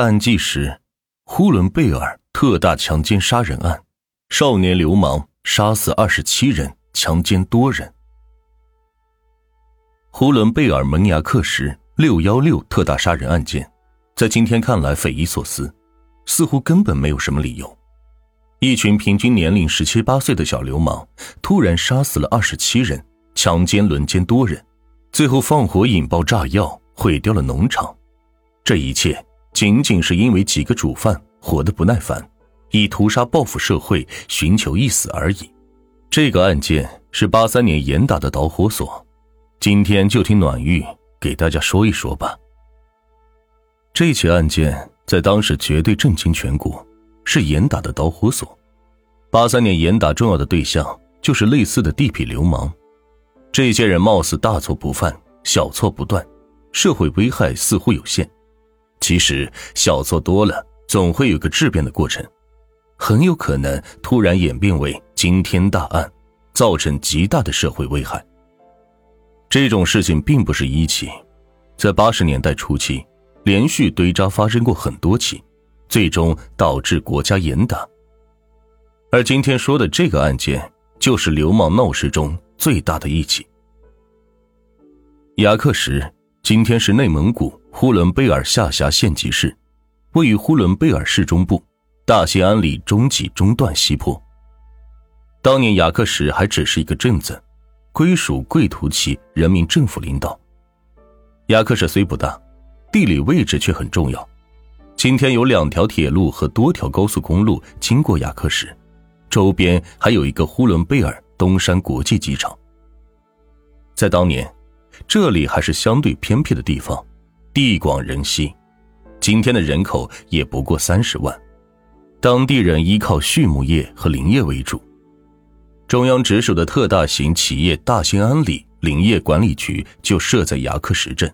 案纪实：呼伦贝尔特大强奸杀人案，少年流氓杀死二十七人，强奸多人。呼伦贝尔门牙克什六幺六特大杀人案件，在今天看来匪夷所思，似乎根本没有什么理由。一群平均年龄十七八岁的小流氓，突然杀死了二十七人，强奸轮奸多人，最后放火引爆炸药，毁掉了农场。这一切仅仅是因为几个主犯活得不耐烦，以屠杀报复社会，寻求一死而已。这个案件是八三年严打的导火索，今天就听暖玉给大家说一说吧。这起案件在当时绝对震惊全国。是严打的导火索。八三年严打重要的对象就是类似的地痞流氓，这些人貌似大错不犯，小错不断，社会危害似乎有限。其实小错多了，总会有个质变的过程，很有可能突然演变为惊天大案，造成极大的社会危害。这种事情并不是一起，在八十年代初期，连续堆扎发生过很多起。最终导致国家严打，而今天说的这个案件，就是流氓闹事中最大的一起。雅克什今天是内蒙古呼伦贝尔下辖县级市，位于呼伦贝尔市中部，大兴安岭中脊中段西坡。当年雅克什还只是一个镇子，归属贵图旗人民政府领导。雅克什虽不大，地理位置却很重要。今天有两条铁路和多条高速公路经过雅克什，周边还有一个呼伦贝尔东山国际机场。在当年，这里还是相对偏僻的地方，地广人稀，今天的人口也不过三十万，当地人依靠畜牧业和林业为主。中央直属的特大型企业大兴安岭林业管理局就设在雅克什镇。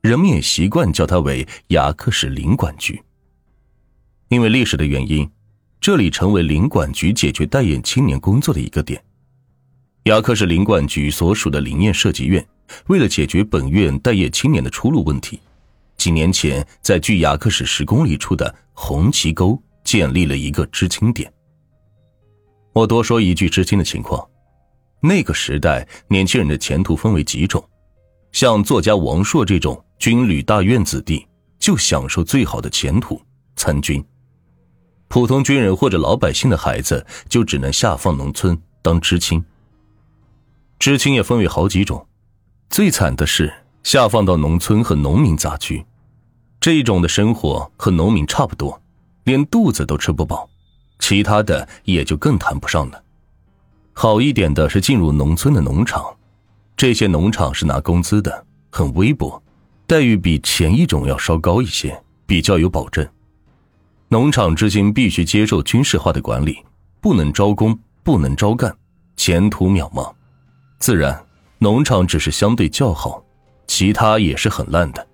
人们也习惯叫它为雅克什林管局。因为历史的原因，这里成为林管局解决待业青年工作的一个点。雅克什林管局所属的林业设计院，为了解决本院待业青年的出路问题，几年前在距雅克什十公里处的红旗沟建立了一个知青点。我多说一句知青的情况，那个时代年轻人的前途分为几种，像作家王朔这种。军旅大院子弟就享受最好的前途，参军；普通军人或者老百姓的孩子就只能下放农村当知青。知青也分为好几种，最惨的是下放到农村和农民杂居，这种的生活和农民差不多，连肚子都吃不饱，其他的也就更谈不上了。好一点的是进入农村的农场，这些农场是拿工资的，很微薄。待遇比前一种要稍高一些，比较有保证。农场至今必须接受军事化的管理，不能招工，不能招干，前途渺茫。自然，农场只是相对较好，其他也是很烂的。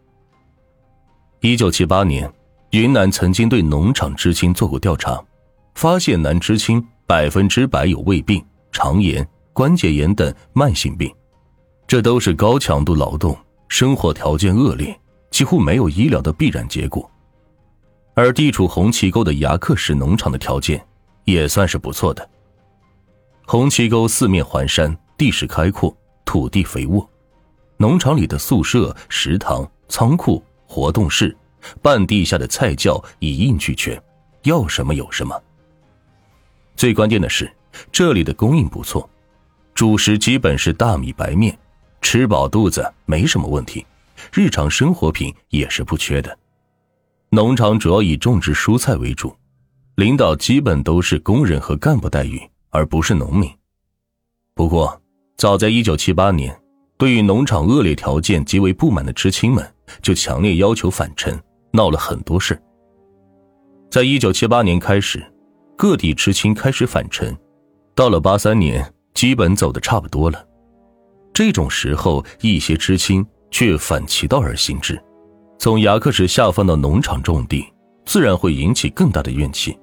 一九七八年，云南曾经对农场知青做过调查，发现男知青百分之百有胃病、肠炎、关节炎等慢性病，这都是高强度劳动。生活条件恶劣，几乎没有医疗的必然结果。而地处红旗沟的牙克石农场的条件也算是不错的。红旗沟四面环山，地势开阔，土地肥沃，农场里的宿舍、食堂、仓库、活动室、半地下的菜窖一应俱全，要什么有什么。最关键的是，这里的供应不错，主食基本是大米、白面。吃饱肚子没什么问题，日常生活品也是不缺的。农场主要以种植蔬菜为主，领导基本都是工人和干部待遇，而不是农民。不过，早在一九七八年，对于农场恶劣条件极为不满的知青们，就强烈要求返城，闹了很多事。在一九七八年开始，各地知青开始返城，到了八三年，基本走的差不多了。这种时候，一些知青却反其道而行之，从牙克石下放到农场种地，自然会引起更大的怨气。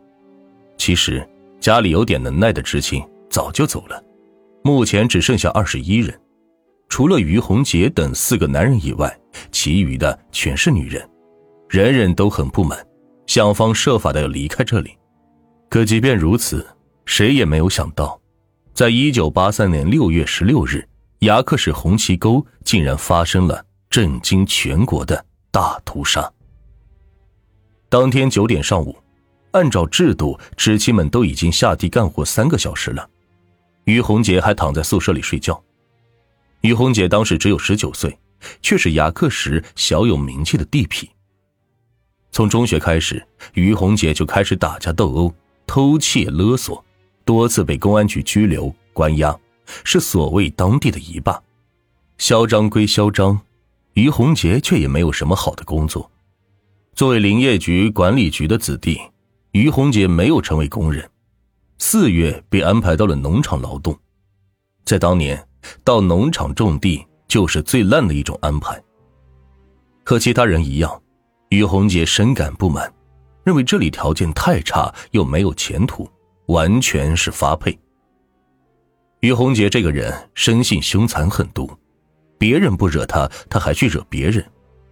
其实，家里有点能耐的知青早就走了，目前只剩下二十一人，除了于洪杰等四个男人以外，其余的全是女人。人人都很不满，想方设法的要离开这里。可即便如此，谁也没有想到，在一九八三年六月十六日，牙克市红旗沟竟然发生了震惊全国的大屠杀。当天九点上午，按照制度，知青们都已经下地干活三个小时了，于洪杰还躺在宿舍里睡觉。于洪杰当时只有十九岁，却是牙克石小有名气的地痞。从中学开始，于洪杰就开始打架斗殴、偷窃勒索，多次被公安局拘留关押，是所谓当地的一霸。嚣张归嚣张，于洪杰却也没有什么好的工作。作为林业局管理局的子弟，于洪杰没有成为工人，四月被安排到了农场劳动，在当年。到农场种地就是最烂的一种安排。和其他人一样，于洪杰深感不满，认为这里条件太差又没有前途，完全是发配。于洪杰这个人生性凶残狠毒，别人不惹他，他还去惹别人，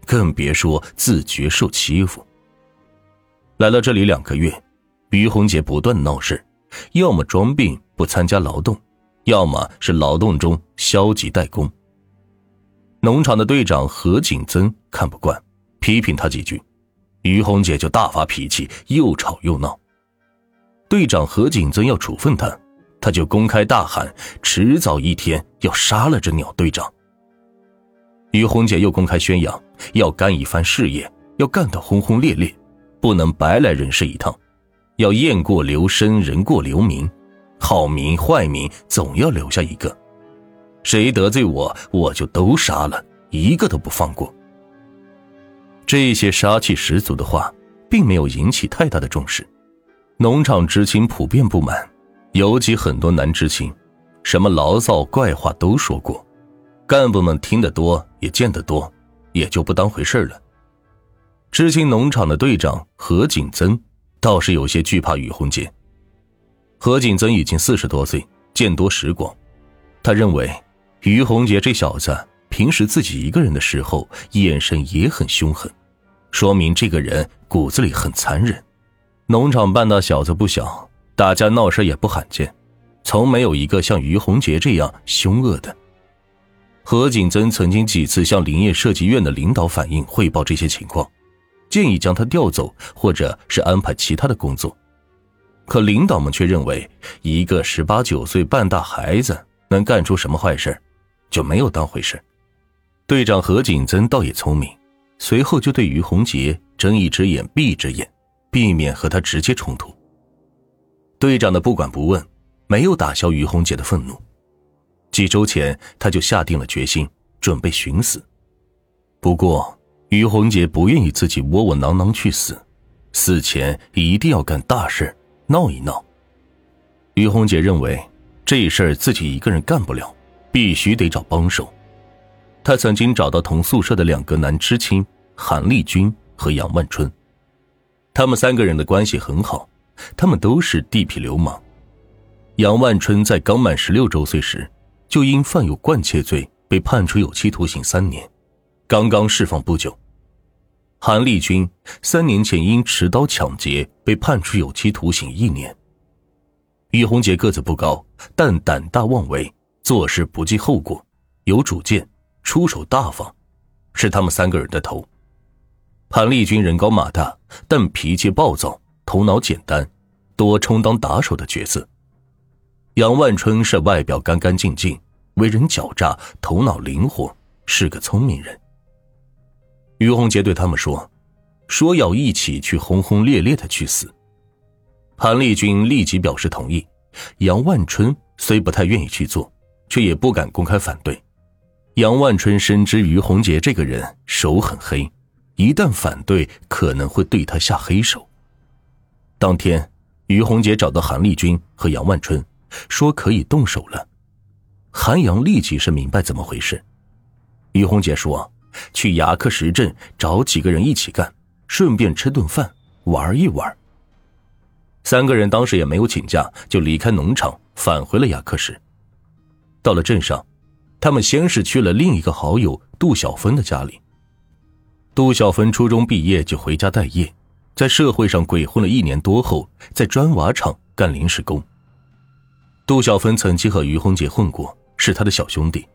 更别说自觉受欺负。来了这里两个月，于洪杰不断闹事，要么装病不参加劳动。要么是劳动中消极怠工。农场的队长何景增看不惯，批评他几句，于红姐就大发脾气，又吵又闹。队长何景增要处分他，他就公开大喊，迟早一天要杀了这鸟队长。于红姐又公开宣扬，要干一番事业，要干得轰轰烈烈，不能白来人世一趟，要雁过留声，人过留名。好名坏名总要留下一个，谁得罪我，我就都杀了，一个都不放过。这些杀气十足的话，并没有引起太大的重视。农场知青普遍不满，尤其很多男知青，什么牢骚怪话都说过。干部们听得多，也见得多，也就不当回事了。知青农场的队长何景增倒是有些惧怕于洪杰。何景增已经四十多岁，见多识广。他认为，于洪杰这小子平时自己一个人的时候，眼神也很凶狠，说明这个人骨子里很残忍。农场半大小子不小，打架闹事也不罕见，从没有一个像于洪杰这样凶恶的。何景增曾经几次向林业设计院的领导反映汇报这些情况，建议将他调走，或者是安排其他的工作。可领导们却认为，一个十八九岁半大孩子能干出什么坏事，就没有当回事。队长何景增倒也聪明，随后就对于洪杰睁一只眼闭一只眼，避免和他直接冲突。队长的不管不问，没有打消于洪杰的愤怒。几周前，他就下定了决心，准备寻死。不过，于洪杰不愿意自己窝窝囊囊去死，死前一定要干大事。闹一闹。于红姐认为这事儿自己一个人干不了，必须得找帮手。她曾经找到同宿舍的两个男知青韩立军和杨万春，他们三个人的关系很好，他们都是地痞流氓。杨万春在刚满十六周岁时，就因犯有惯窃罪被判处有期徒刑三年，刚刚释放不久。韩立军三年前因持刀抢劫被判处有期徒刑一年。于洪杰个子不高，但胆大妄为，做事不计后果，有主见，出手大方，是他们三个人的头。韩立军人高马大，但脾气暴躁，头脑简单，多充当打手的角色。杨万春是外表干干净净，为人狡诈，头脑灵活，是个聪明人。于洪杰对他们说：“说要一起去轰轰烈烈的去死。”韩立军立即表示同意。杨万春虽不太愿意去做，却也不敢公开反对。杨万春深知于洪杰这个人手很黑，一旦反对，可能会对他下黑手。当天，于洪杰找到韩立军和杨万春，说可以动手了。韩阳立即是明白怎么回事。于洪杰说。去牙克石镇找几个人一起干，顺便吃顿饭，玩一玩。三个人当时也没有请假，就离开农场，返回了牙克石。到了镇上，他们先是去了另一个好友杜小芬的家里。杜小芬初中毕业就回家待业，在社会上鬼混了一年多后，在砖瓦厂干临时工。杜小芬曾经和于洪杰混过，是他的小兄弟。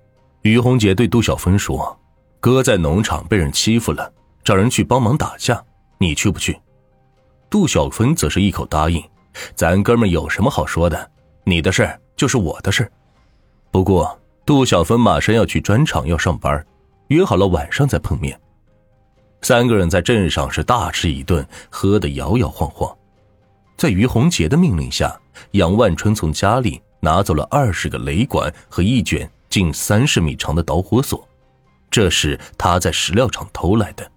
于洪杰对杜小芬说：“哥在农场被人欺负了，找人去帮忙打架，你去不去？”杜小芬则是一口答应：“咱哥们有什么好说的？你的事就是我的事。”不过，杜小芬马上要去砖厂要上班，约好了晚上再碰面。三个人在镇上是大吃一顿，喝得摇摇晃晃。在于洪杰的命令下，杨万春从家里拿走了二十个雷管和一卷近三十米长的导火索，这是他在石料厂偷来的。